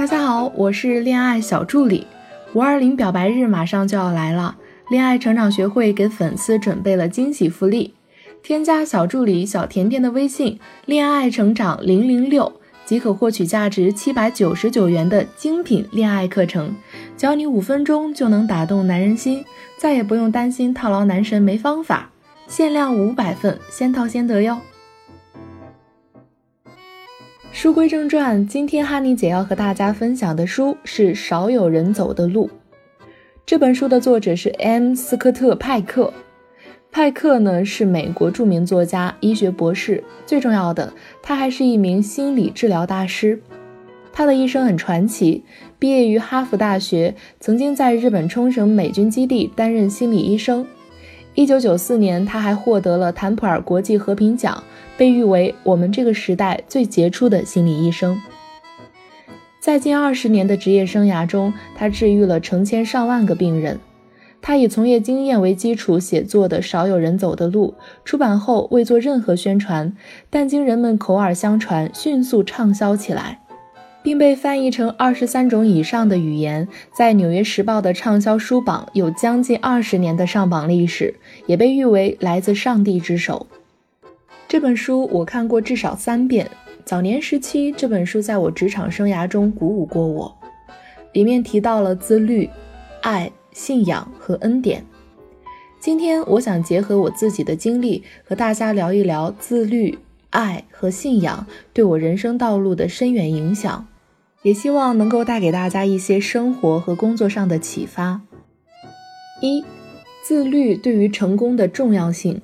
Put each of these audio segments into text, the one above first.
大家好，我是恋爱小助理。五二零表白日马上就要来了，恋爱成长学会给粉丝准备了惊喜福利，添加小助理小甜甜的微信“恋爱成长零零六”，即可获取价值七百九十九元的精品恋爱课程，教你五分钟就能打动男人心，再也不用担心套牢男神没方法。限量五百份，先到先得哟。书归正传，今天哈尼姐要和大家分享的书是《少有人走的路》。这本书的作者是 M. 斯科特·派克。派克呢是美国著名作家、医学博士，最重要的，他还是一名心理治疗大师。他的一生很传奇，毕业于哈佛大学，曾经在日本冲绳美军基地担任心理医生。一九九四年，他还获得了坦普尔国际和平奖。被誉为我们这个时代最杰出的心理医生，在近二十年的职业生涯中，他治愈了成千上万个病人。他以从业经验为基础写作的《少有人走的路》，出版后未做任何宣传，但经人们口耳相传，迅速畅销起来，并被翻译成二十三种以上的语言，在《纽约时报》的畅销书榜有将近二十年的上榜历史，也被誉为来自上帝之手。这本书我看过至少三遍。早年时期，这本书在我职场生涯中鼓舞过我。里面提到了自律、爱、信仰和恩典。今天我想结合我自己的经历，和大家聊一聊自律、爱和信仰对我人生道路的深远影响，也希望能够带给大家一些生活和工作上的启发。一、自律对于成功的重要性。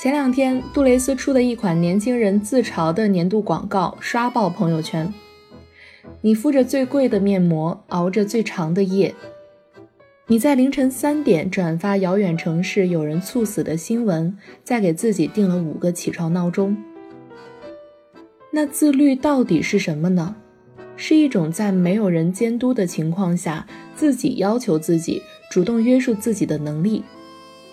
前两天，杜蕾斯出的一款年轻人自嘲的年度广告刷爆朋友圈。你敷着最贵的面膜，熬着最长的夜。你在凌晨三点转发遥远城市有人猝死的新闻，再给自己定了五个起床闹钟。那自律到底是什么呢？是一种在没有人监督的情况下，自己要求自己、主动约束自己的能力。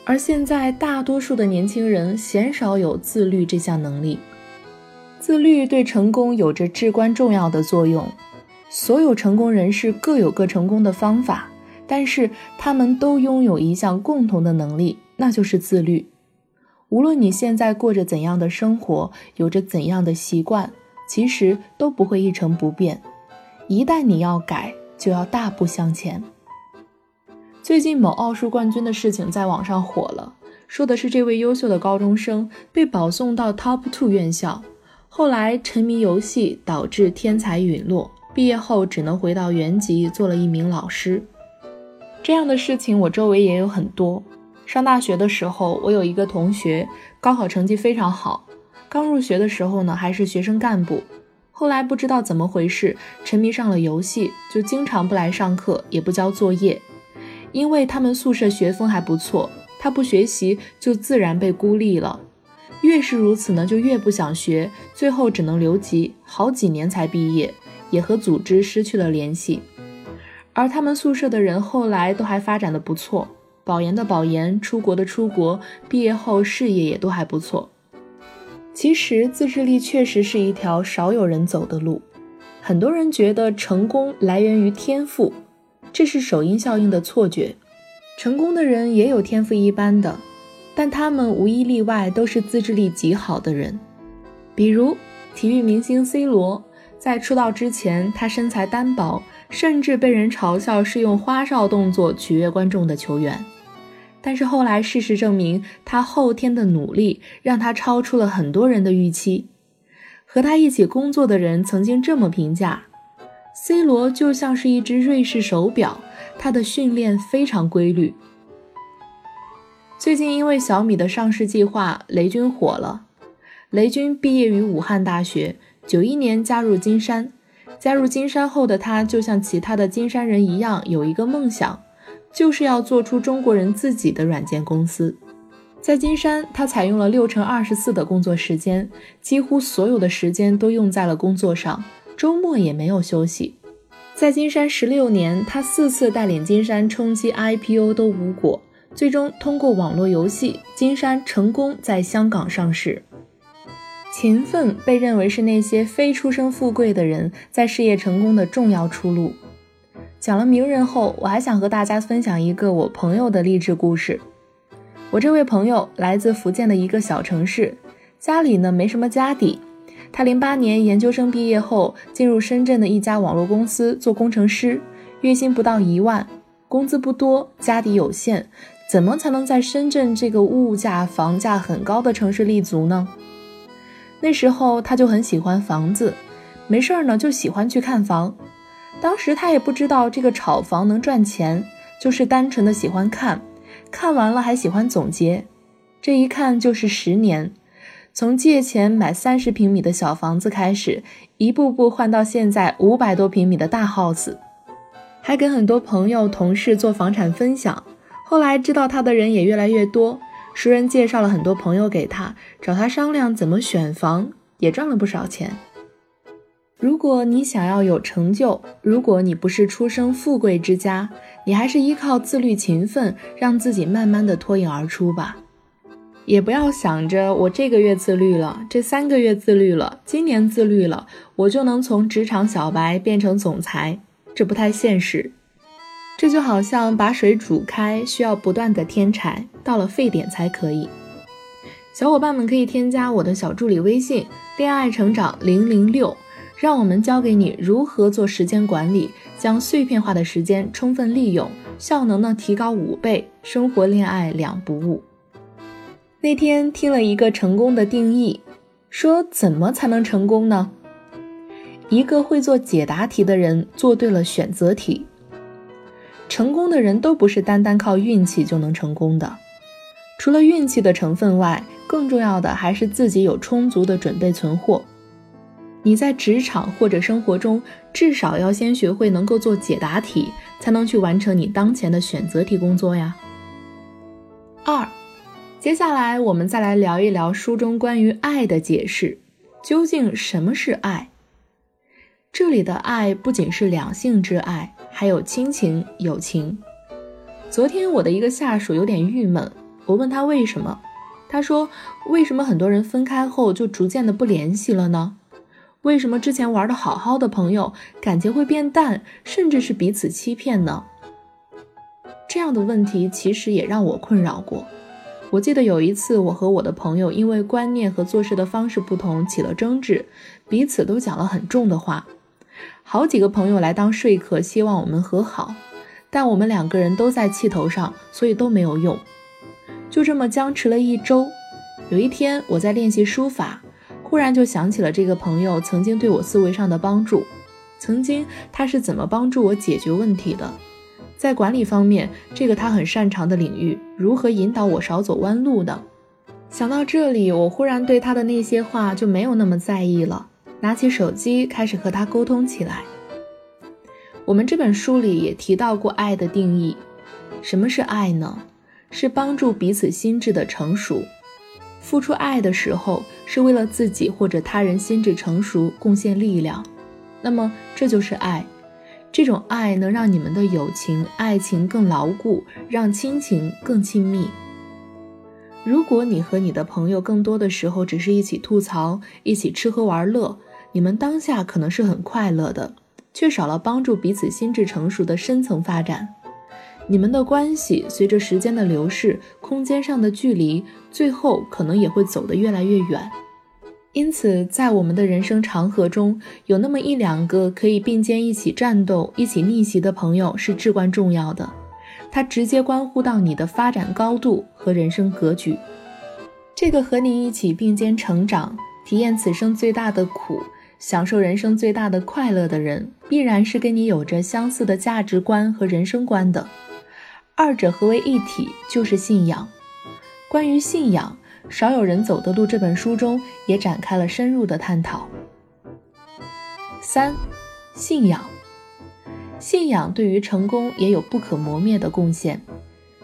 而现在，大多数的年轻人鲜少有自律这项能力。自律对成功有着至关重要的作用。所有成功人士各有各成功的方法，但是他们都拥有一项共同的能力，那就是自律。无论你现在过着怎样的生活，有着怎样的习惯，其实都不会一成不变。一旦你要改，就要大步向前。最近某奥数冠军的事情在网上火了，说的是这位优秀的高中生被保送到 Top Two 院校，后来沉迷游戏导致天才陨落，毕业后只能回到原籍做了一名老师。这样的事情我周围也有很多。上大学的时候，我有一个同学高考成绩非常好，刚入学的时候呢还是学生干部，后来不知道怎么回事沉迷上了游戏，就经常不来上课，也不交作业。因为他们宿舍学风还不错，他不学习就自然被孤立了。越是如此呢，就越不想学，最后只能留级，好几年才毕业，也和组织失去了联系。而他们宿舍的人后来都还发展的不错，保研的保研，出国的出国，毕业后事业也都还不错。其实自制力确实是一条少有人走的路，很多人觉得成功来源于天赋。这是首因效应的错觉，成功的人也有天赋一般的，但他们无一例外都是自制力极好的人。比如体育明星 C 罗，在出道之前，他身材单薄，甚至被人嘲笑是用花哨动作取悦观众的球员。但是后来事实证明，他后天的努力让他超出了很多人的预期。和他一起工作的人曾经这么评价。C 罗就像是一只瑞士手表，他的训练非常规律。最近因为小米的上市计划，雷军火了。雷军毕业于武汉大学，九一年加入金山。加入金山后的他，就像其他的金山人一样，有一个梦想，就是要做出中国人自己的软件公司。在金山，他采用了六乘二十四的工作时间，几乎所有的时间都用在了工作上。周末也没有休息，在金山十六年，他四次带领金山冲击 IPO 都无果，最终通过网络游戏，金山成功在香港上市。勤奋被认为是那些非出生富贵的人在事业成功的重要出路。讲了名人后，我还想和大家分享一个我朋友的励志故事。我这位朋友来自福建的一个小城市，家里呢没什么家底。他零八年研究生毕业后，进入深圳的一家网络公司做工程师，月薪不到一万，工资不多，家底有限，怎么才能在深圳这个物价、房价很高的城市立足呢？那时候他就很喜欢房子，没事儿呢就喜欢去看房。当时他也不知道这个炒房能赚钱，就是单纯的喜欢看，看完了还喜欢总结，这一看就是十年。从借钱买三十平米的小房子开始，一步步换到现在五百多平米的大 house，还跟很多朋友同事做房产分享。后来知道他的人也越来越多，熟人介绍了很多朋友给他，找他商量怎么选房，也赚了不少钱。如果你想要有成就，如果你不是出生富贵之家，你还是依靠自律勤奋，让自己慢慢的脱颖而出吧。也不要想着我这个月自律了，这三个月自律了，今年自律了，我就能从职场小白变成总裁，这不太现实。这就好像把水煮开，需要不断的添柴，到了沸点才可以。小伙伴们可以添加我的小助理微信“恋爱成长零零六”，让我们教给你如何做时间管理，将碎片化的时间充分利用，效能呢提高五倍，生活恋爱两不误。那天听了一个成功的定义，说怎么才能成功呢？一个会做解答题的人做对了选择题。成功的人都不是单单靠运气就能成功的，除了运气的成分外，更重要的还是自己有充足的准备存货。你在职场或者生活中，至少要先学会能够做解答题，才能去完成你当前的选择题工作呀。二。接下来，我们再来聊一聊书中关于爱的解释。究竟什么是爱？这里的爱不仅是两性之爱，还有亲情、友情。昨天我的一个下属有点郁闷，我问他为什么，他说：“为什么很多人分开后就逐渐的不联系了呢？为什么之前玩的好好的朋友感情会变淡，甚至是彼此欺骗呢？”这样的问题其实也让我困扰过。我记得有一次，我和我的朋友因为观念和做事的方式不同起了争执，彼此都讲了很重的话。好几个朋友来当说客，希望我们和好，但我们两个人都在气头上，所以都没有用。就这么僵持了一周。有一天，我在练习书法，忽然就想起了这个朋友曾经对我思维上的帮助，曾经他是怎么帮助我解决问题的。在管理方面，这个他很擅长的领域，如何引导我少走弯路的？想到这里，我忽然对他的那些话就没有那么在意了。拿起手机，开始和他沟通起来。我们这本书里也提到过爱的定义，什么是爱呢？是帮助彼此心智的成熟。付出爱的时候，是为了自己或者他人心智成熟贡献力量，那么这就是爱。这种爱能让你们的友情、爱情更牢固，让亲情更亲密。如果你和你的朋友更多的时候只是一起吐槽、一起吃喝玩乐，你们当下可能是很快乐的，却少了帮助彼此心智成熟的深层发展。你们的关系随着时间的流逝、空间上的距离，最后可能也会走得越来越远。因此，在我们的人生长河中，有那么一两个可以并肩一起战斗、一起逆袭的朋友是至关重要的。它直接关乎到你的发展高度和人生格局。这个和你一起并肩成长、体验此生最大的苦、享受人生最大的快乐的人，必然是跟你有着相似的价值观和人生观的。二者合为一体，就是信仰。关于信仰。少有人走的路这本书中也展开了深入的探讨。三，信仰，信仰对于成功也有不可磨灭的贡献。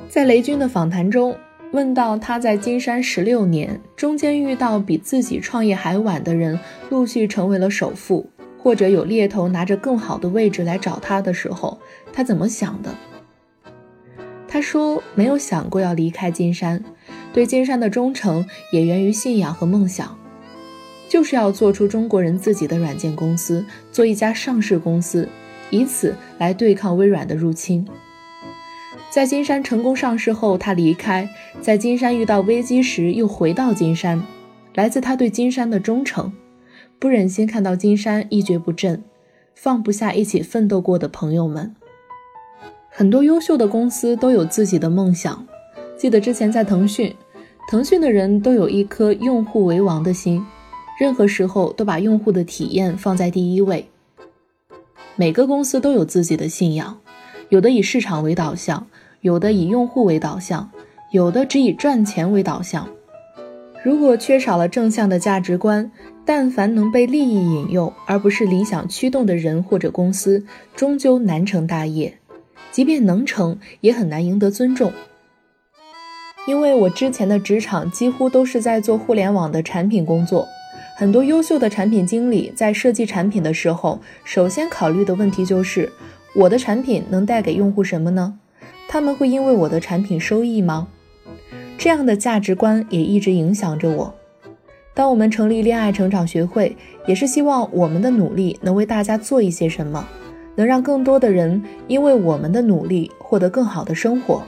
在雷军的访谈中，问到他在金山十六年中间遇到比自己创业还晚的人，陆续成为了首富，或者有猎头拿着更好的位置来找他的时候，他怎么想的？他说没有想过要离开金山。对金山的忠诚也源于信仰和梦想。就是要做出中国人自己的软件公司，做一家上市公司，以此来对抗微软的入侵。在金山成功上市后，他离开；在金山遇到危机时，又回到金山。来自他对金山的忠诚，不忍心看到金山一蹶不振，放不下一起奋斗过的朋友们。很多优秀的公司都有自己的梦想。记得之前在腾讯，腾讯的人都有一颗用户为王的心，任何时候都把用户的体验放在第一位。每个公司都有自己的信仰，有的以市场为导向。有的以用户为导向，有的只以赚钱为导向。如果缺少了正向的价值观，但凡能被利益引诱而不是理想驱动的人或者公司，终究难成大业。即便能成，也很难赢得尊重。因为我之前的职场几乎都是在做互联网的产品工作，很多优秀的产品经理在设计产品的时候，首先考虑的问题就是：我的产品能带给用户什么呢？他们会因为我的产品收益吗？这样的价值观也一直影响着我。当我们成立恋爱成长学会，也是希望我们的努力能为大家做一些什么，能让更多的人因为我们的努力获得更好的生活。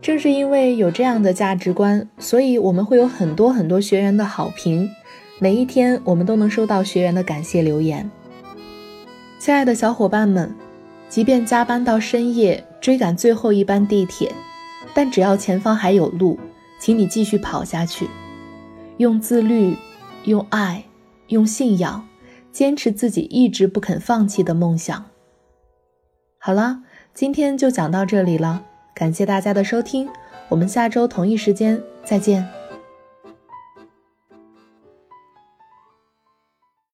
正是因为有这样的价值观，所以我们会有很多很多学员的好评，每一天我们都能收到学员的感谢留言。亲爱的小伙伴们。即便加班到深夜追赶最后一班地铁，但只要前方还有路，请你继续跑下去，用自律、用爱、用信仰，坚持自己一直不肯放弃的梦想。好了，今天就讲到这里了，感谢大家的收听，我们下周同一时间再见。